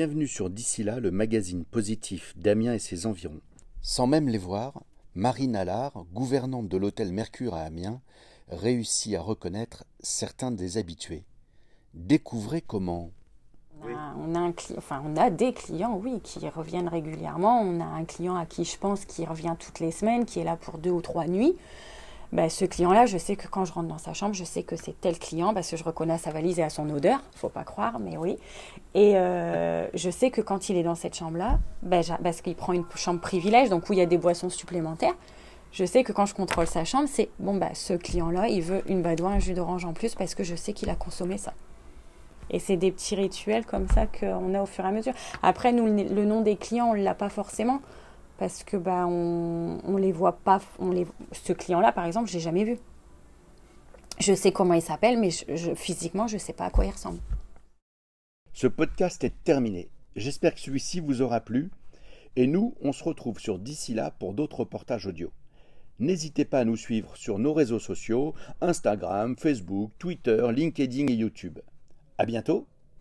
Bienvenue sur D'ici là, le magazine positif d'Amiens et ses environs. Sans même les voir, Marine Allard, gouvernante de l'hôtel Mercure à Amiens, réussit à reconnaître certains des habitués. Découvrez comment. On a, enfin, on a des clients, oui, qui reviennent régulièrement. On a un client à qui je pense qui revient toutes les semaines, qui est là pour deux ou trois nuits. Ben, ce client-là, je sais que quand je rentre dans sa chambre, je sais que c'est tel client parce que je reconnais à sa valise et à son odeur. Faut pas croire, mais oui. Et euh, je sais que quand il est dans cette chambre-là, ben, parce qu'il prend une chambre privilège, donc où il y a des boissons supplémentaires, je sais que quand je contrôle sa chambre, c'est bon, bah, ce client-là, il veut une badoie, un jus d'orange en plus parce que je sais qu'il a consommé ça. Et c'est des petits rituels comme ça qu'on a au fur et à mesure. Après, nous, le nom des clients, on ne l'a pas forcément parce que bah, on, on les voit pas. On les, ce client-là, par exemple, je l'ai jamais vu. Je sais comment il s'appelle, mais physiquement, je ne sais pas à quoi il ressemble. Ce podcast est terminé. J'espère que celui-ci vous aura plu. Et nous, on se retrouve sur d'ici là pour d'autres reportages audio. N'hésitez pas à nous suivre sur nos réseaux sociaux Instagram, Facebook, Twitter, LinkedIn et YouTube. À bientôt